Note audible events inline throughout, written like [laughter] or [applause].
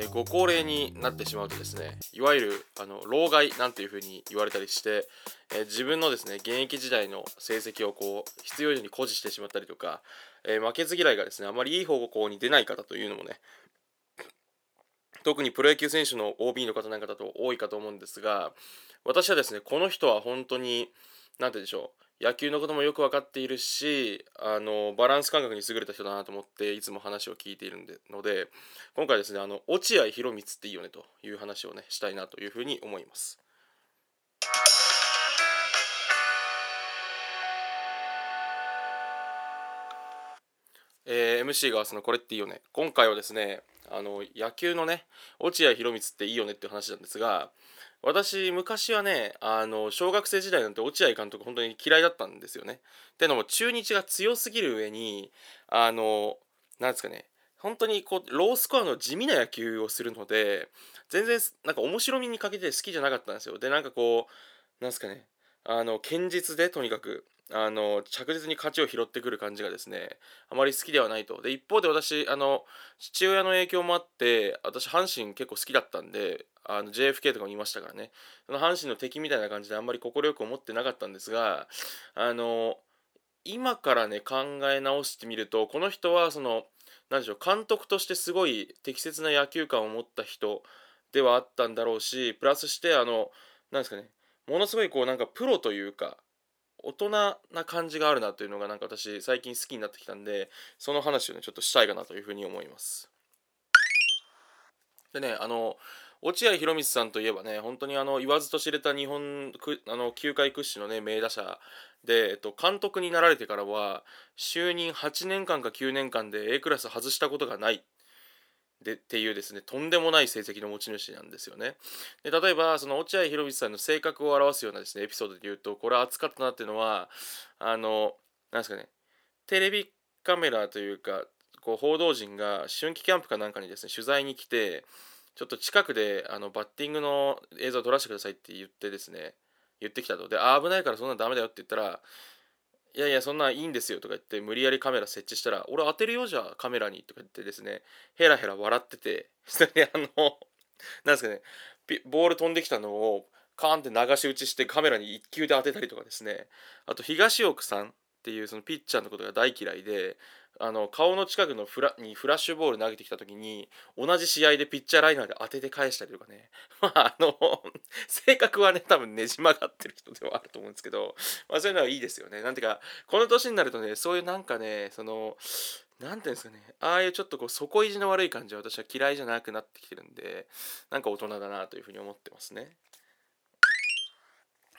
えー、ご高齢になってしまうとですねいわゆるあの老害なんていうふうに言われたりして、えー、自分のですね現役時代の成績をこう必要以上に誇示してしまったりとか、えー、負けず嫌いがですねあまりいい方向に出ない方というのもね特にプロ野球選手の OB の方なんかだと多いかと思うんですが私はですねこの人は本当に何て言うんでしょう野球のこともよく分かっているしあのバランス感覚に優れた人だなと思っていつも話を聞いているので今回ですねあの落合博満っていいよねという話をねしたいなというふうに思います。えー、MC がそのこれっていいよね今回はですねあの野球のね落合博満っていいよねっていう話なんですが私昔はねあの小学生時代なんて落合監督本当に嫌いだったんですよね。ってのも中日が強すぎる上にあのなんですかね本当にこうロースコアの地味な野球をするので全然なんか面白みにかけて好きじゃなかったんですよ。でなんかこうなんですかねあの堅実でとにかくあの着実に勝ちを拾ってくる感じがですねあまり好きではないと。で一方で私あの父親の影響もあって私阪神結構好きだったんであの JFK とかもいましたからね。その阪神の敵みたいな感じであんまり快く思ってなかったんですがあの今からね考え直してみるとこの人はその何でしょう監督としてすごい適切な野球観を持った人ではあったんだろうしプラスしてあのなんですかねものすごいこうなんかプロというか大人な感じがあるなというのがなんか私最近好きになってきたんでその話をねちょっとしたいかなというふうに思います。でねあの落合博満さんといえばね本当にあの言わずと知れた日本あの球界屈指のね名打者で、えっと、監督になられてからは就任8年間か9年間で A クラス外したことがない。でっていうですねとんでもない成績の持ち主なんですよね。で例えばその落合博満さんの性格を表すようなですねエピソードで言うとこれ熱かったなっていうのはあのなんですかねテレビカメラというかこう報道陣が春季キャンプかなんかにですね取材に来てちょっと近くであのバッティングの映像を撮らせてくださいって言ってですね言ってきたとであ危ないからそんなのダメだよって言ったらいやいやそんなんいいんですよとか言って無理やりカメラ設置したら俺当てるよじゃあカメラにとか言ってですねヘラヘラ笑ってて [laughs] それであの何ですかねボール飛んできたのをカーンって流し打ちしてカメラに1球で当てたりとかですね。あと東奥さんっていうそのピッチャーのことが大嫌いであの顔の近くのフラにフラッシュボール投げてきた時に同じ試合でピッチャーライナーで当てて返したりとかね。[laughs] まああの [laughs] 性格はね多分ねじ曲がってる人ではあると思うんですけど、まあ、そういうのはいいですよね。なんていうかこの年になるとねそういうなんかねその何ていうんですかね。ああいうちょっとこう底意地の悪い感じは私は嫌いじゃなくなってきてるんでなんか大人だなというふうに思ってますね。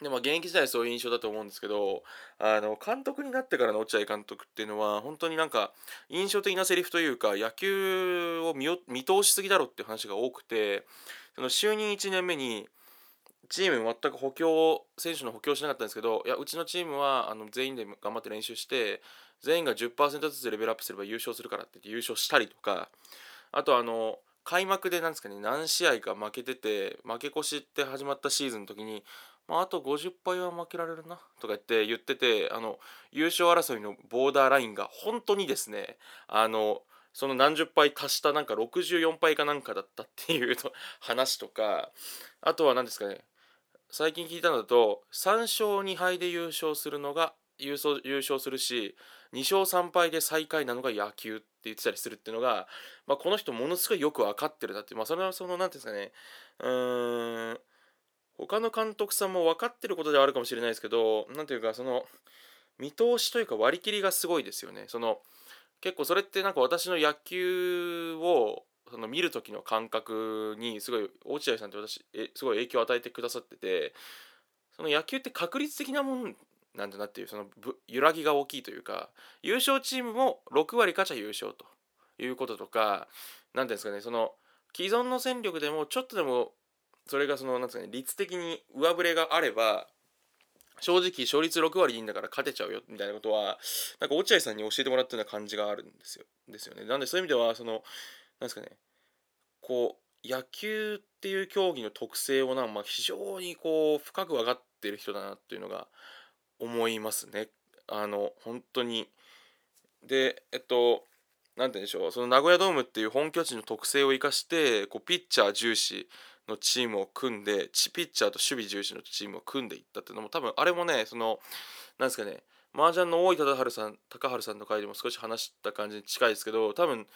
でまあ、現役時代そういう印象だと思うんですけどあの監督になってからの落合監督っていうのは本当になんか印象的なセリフというか野球を見通しすぎだろっていう話が多くてその就任1年目にチーム全く補強選手の補強しなかったんですけどいやうちのチームはあの全員で頑張って練習して全員が10%ずつレベルアップすれば優勝するからって言って優勝したりとかあとあの開幕でなんですかね何試合か負けてて負け越しって始まったシーズンの時にまあ、あと50敗は負けられるなとか言って言っててあの優勝争いのボーダーラインが本当にですねあのその何十敗足したなんか64敗かなんかだったっていう話とかあとは何ですかね最近聞いたのだと3勝2敗で優勝するのが優勝優勝するし2勝3敗で最下位なのが野球って言ってたりするっていうのが、まあ、この人ものすごいよく分かってるなって、まあ、それはその何ていうんですかねうーん他の監督さんも分かってることではあるかもしれないですけど何ていうかその見通しというか割り切りがすごいですよね。その結構それってなんか私の野球をその見る時の感覚にすごい落合さんって私えすごい影響を与えてくださっててその野球って確率的なもんなんだなっていうその揺らぎが大きいというか優勝チームも6割勝ちゃ優勝ということとか何ていうんですかねその既存の戦力でもちょっとでもそれがそのなんですかね率的に上振れがあれば正直勝率6割でいいんだから勝てちゃうよみたいなことはなんか落合さんに教えてもらったような感じがあるんですよ。ですよね。なんでそういう意味ではそのなんですかねこう野球っていう競技の特性をな、まあ、非常にこう深く分かってる人だなっていうのが思いますね。あの本当に。でえっと何て言うんでしょう。その名古屋ドームっていう本拠地の特性を生かしてこうピッチャー重視のチームを組んでピッチャーと守備重視のチームを組んでいったっていうのも多分あれもねそのなんですかね麻雀の大井忠治さん高治さんの回でも少し話した感じに近いですけど多分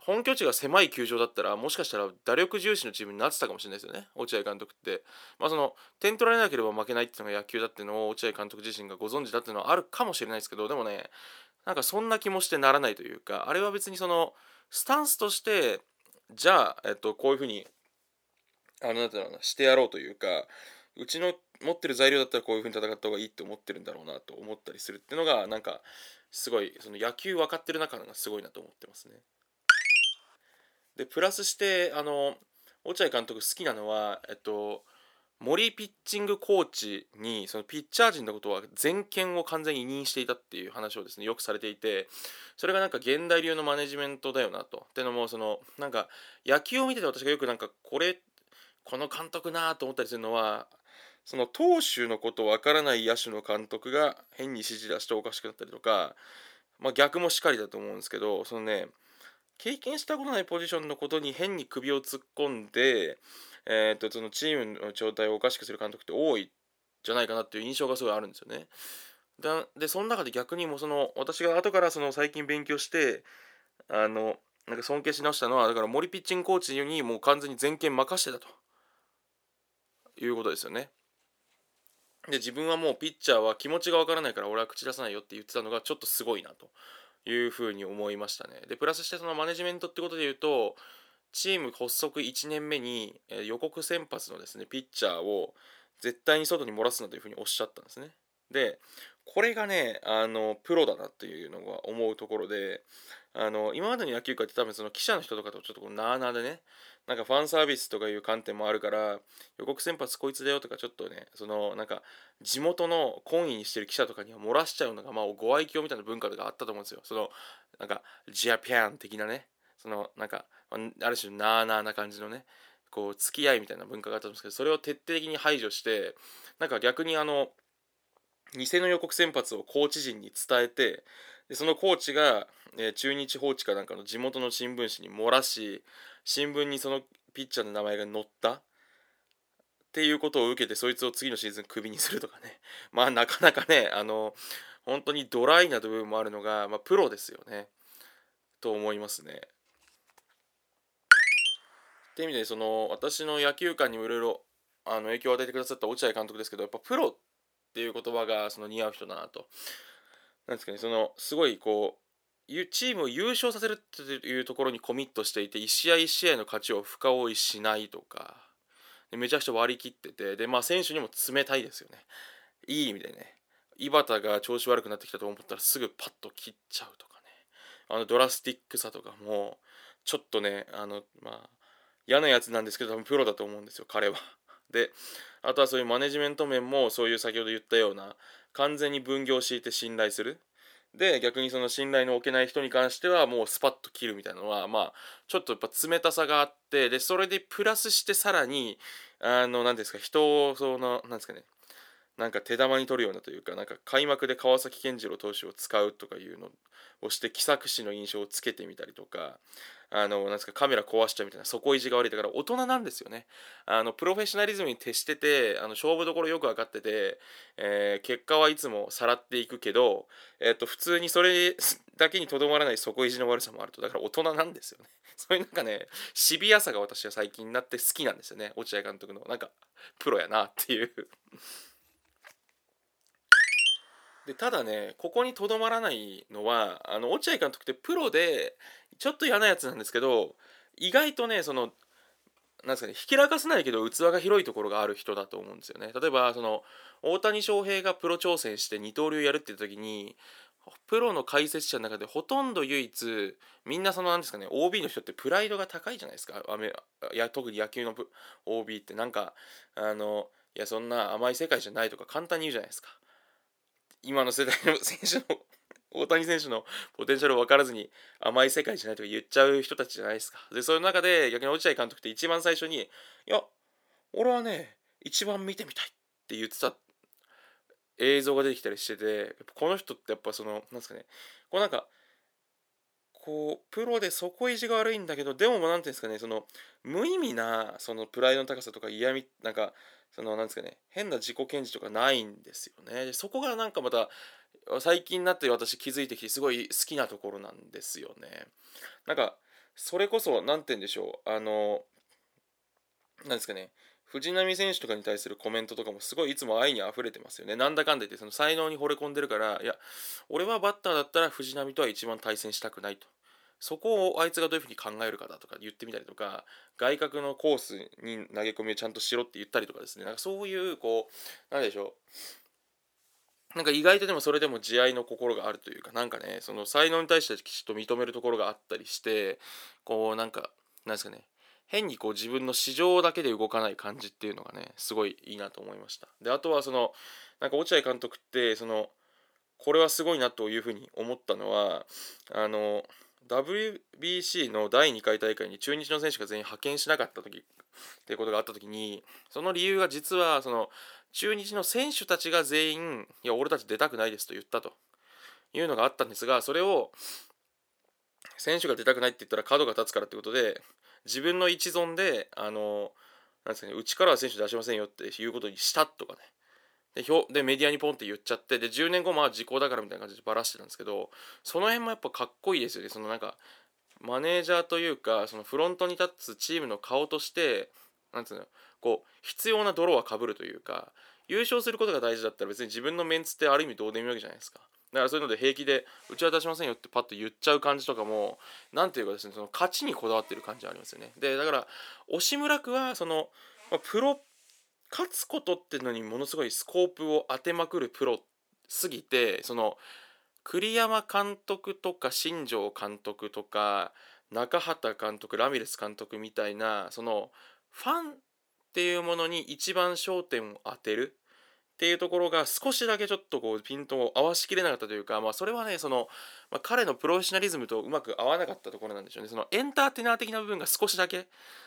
本拠地が狭い球場だったらもしかしたら打力重視のチームになってたかもしれないですよね落合監督って。まあその点取られなければ負けないっていうのが野球だっていうのを落合監督自身がご存知だっていうのはあるかもしれないですけどでもねなんかそんな気もしてならないというかあれは別にそのスタンスとしてじゃあ、えっと、こういうふうにあのなんていうのしてやろうというかうちの持ってる材料だったらこういうふうに戦った方がいいって思ってるんだろうなと思ったりするっていうのがなんかすごいその野球分かってる中がすごいなと思ってますね。でプラスしてあの落合監督好きなのはえっと森ピッチングコーチにそのピッチャー陣のことは全権を完全に委任していたっていう話をですねよくされていてそれがなんか現代流のマネジメントだよなとってのもそのなんか野球を見てて私がよくなんかこれこの監督なと思ったりするのはその投手のことわからない野手の監督が変に指示出しておかしくなったりとか、まあ、逆もしかりだと思うんですけどそのね経験したことないポジションのことに変に首を突っ込んで、えー、とそのチームの状態をおかしくする監督って多いじゃないかなっていう印象がすごいあるんですよね。でその中で逆にもその私が後からその最近勉強してあのなんか尊敬し直したのはだから森ピッチングコーチにもう完全に全権任してたということですよね。で自分はもうピッチャーは気持ちがわからないから俺は口出さないよって言ってたのがちょっとすごいなというふうに思いましたね。でプラスしてそのマネジメントってことで言うとチーム発足1年目に予告先発のですねピッチャーを絶対に外に漏らすなというふうにおっしゃったんですね。でこれがねあのプロだなっていうのが思うところであの今までの野球界って多分その記者の人とかとちょっとこうなあなあでねなんかファンサービスとかいう観点もあるから予告先発こいつだよとかちょっとねそのなんか地元の懇意にしてる記者とかには漏らしちゃうのがまあご愛嬌みたいな文化とかあったと思うんですよ。そのなんかジャパン的なね。そのなんかある種なあなあな感じのねこう付き合いみたいな文化があったんですけどそれを徹底的に排除してなんか逆にあの偽の予告先発をコーチ陣に伝えてでそのコーチが、えー、中日放置かなんかの地元の新聞紙に漏らし新聞にそのピッチャーの名前が載った？っていうことを受けてそいつを次のシーズンクビにするとかね [laughs] まあなかなかねあの本当にドライな部分もあるのが、まあ、プロですよねと思いますね。っていう意味でその私の野球観にもいろいろあの影響を与えてくださった落合監督ですけどやっぱプロっていう言葉がその似合う人だなと。なんですかねそのすごいこうチームを優勝させるっていうところにコミットしていて1試合1試合の勝ちを深追いしないとかめちゃくちゃ割り切っててでまあ選手にも冷たいですよね。いい意味でね。井端が調子悪くなってきたと思ったらすぐパッと切っちゃうとかね。あのドラスティックさとかもちょっとねあのまあ嫌なやつなんですけど多分プロだと思うんですよ彼は。[laughs] であとはそういうマネジメント面もそういう先ほど言ったような完全に分業を敷いて信頼する。で逆にその信頼の置けない人に関してはもうスパッと切るみたいなのはまあちょっとやっぱ冷たさがあってでそれでプラスしてさらにあの何ですか人をその何ですかねなんか手玉に取るようなというかなんか開幕で川崎健次郎投手を使うとかいうのをして気さくしの印象をつけてみたりとかあのなんですかカメラ壊しちゃうみたいな底意地が悪いだから大人なんですよね。あのプロフェッショナリズムに徹しててあの勝負どころよく分かってて、えー、結果はいつもさらっていくけど、えー、と普通にそれだけにとどまらない底意地の悪さもあると。だから大人なんですよね。[laughs] そういうなんかねシビアさが私は最近になって好きなんですよね。落合監督のなんかプロやなっていう。でただねここにとどまらないのはあの落合監督ってプロでちょっと嫌なやつなんですけど意外とねそのなんですかねひきらかせないけど器が広いところがある人だと思うんですよね。例えばその大谷翔平がプロ挑戦して二刀流やるって言った時にプロの解説者の中でほとんど唯一みんなそのなんですかね OB の人ってプライドが高いじゃないですか。いや特に野球の OB って。なんかあのいやそんな甘い世界じゃないとか簡単に言うじゃないですか。今の世代の選手の大谷選手のポテンシャルを分からずに甘い世界じゃないとか言っちゃう人たちじゃないですか。で、そういう中で逆に落合監督って一番最初に、いや、俺はね、一番見てみたいって言ってた映像が出てきたりしてて、この人ってやっぱその、なんですかね、こうなんか、こうプロで底意地が悪いんだけどでも何ていうんですかねその無意味なそのプライドの高さとか嫌みなんかそのなんですかね変な自己顕示とかないんですよね。でそこがなんかまた最近になって私気づいてきてすごい好きなところなんですよね。なんかそれこそ何て言うんでしょうあのなんですかね藤波選手とかに対するコメントとかもすごいいつも愛に溢れてますよね。なんだかんだ言ってその才能に惚れ込んでるから、いや、俺はバッターだったら藤波とは一番対戦したくないと。そこをあいつがどういうふうに考えるかだとか言ってみたりとか、外角のコースに投げ込みをちゃんとしろって言ったりとかですね、なんかそういう、こう、なんでしょう。なんか意外とでもそれでも慈愛の心があるというか、なんかね、その才能に対してきちっと認めるところがあったりして、こう、なんか、なんですかね、変にこう自分の市場だけで動かない感じっていうのがねすごいいいなと思いました。であとはそのなんか落合監督ってそのこれはすごいなというふうに思ったのはあの WBC の第2回大会に中日の選手が全員派遣しなかった時っていうことがあった時にその理由が実はその中日の選手たちが全員いや俺たち出たくないですと言ったと。いうのがあったんですがそれを選手が出たくないって言ったら角が立つからってことで自分の一存であのなんですかねうちからは選手出しませんよっていうことにしたとかね。で表でメディアにポンって言っちゃってで10年後まあ時効だからみたいな感じでばらしてたんですけどその辺もやっぱかっこいいですよね。そのなんかマネージャーというかそのフロントに立つチームの顔としてなんつうのこう必要な泥はかぶるというか優勝することが大事だったら別に自分のメンツってある意味どうでもいいわけじゃないですか。だからそういうので平気でうちは出しませんよってパッと言っちゃう感じとかも何ていうかですねその勝ちにこだわってる感じありますよね。でだから押村区はその、まあ、プロ勝つことってのにものすごいスコープを当てまくるプロすぎてその栗山監督とか新庄監督とか中畑監督ラミレス監督みたいなそのファンっていうものに一番焦点を当てる。っていうところが少しだけちょっとこうピントを合わしきれなかったというか、まあ、それはねその、まあ、彼のプロフェッショナリズムとうまく合わなかったところなんでしょうね。そのエンターテイナー的な部分が少しだけ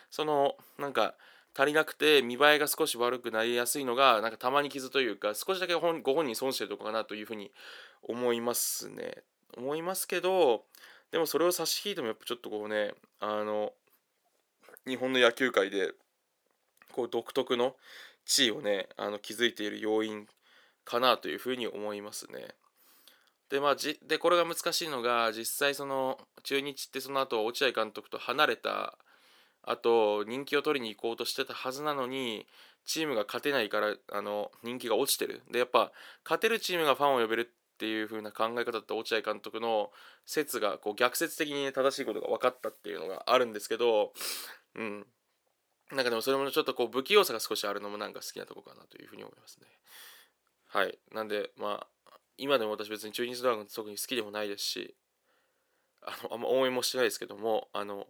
そのなんか足りなくて見栄えが少し悪くなりやすいのがなんかたまに傷というか少しだけご本人損してるとこかなというふうに思いますね。思いますけどでもそれを差し引いてもやっぱちょっとこうねあの日本の野球界でこう独特の地位をねあの築いている要因かなというふうに思いますね。でまあじでこれが難しいのが実際その中日ってその後落合監督と離れたあと人気を取りに行こうとしてたはずなのにチームが勝てないからあの人気が落ちてるでやっぱ勝てるチームがファンを呼べるっていう風な考え方だった落合監督の説がこう逆説的に正しいことが分かったっていうのがあるんですけど、うん、なんかでもそれもちょっとこう不器用さが少しあるのもなんか好きなとこかなというふうに思いますね。はい。なんで、まあ、今でも私別に中日ドラゴン特に好きでもないですし、あの、あんま応援もしてないですけども、あの、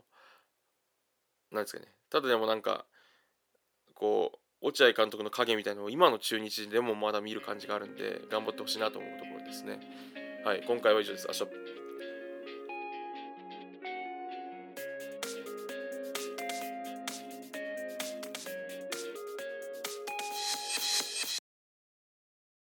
なんですかね。ただでもなんか、こう、落合監督の影みたいなのを今の中日でもまだ見る感じがあるんで、頑張ってほしいなと思うところですね。はい。今回は以上です。明日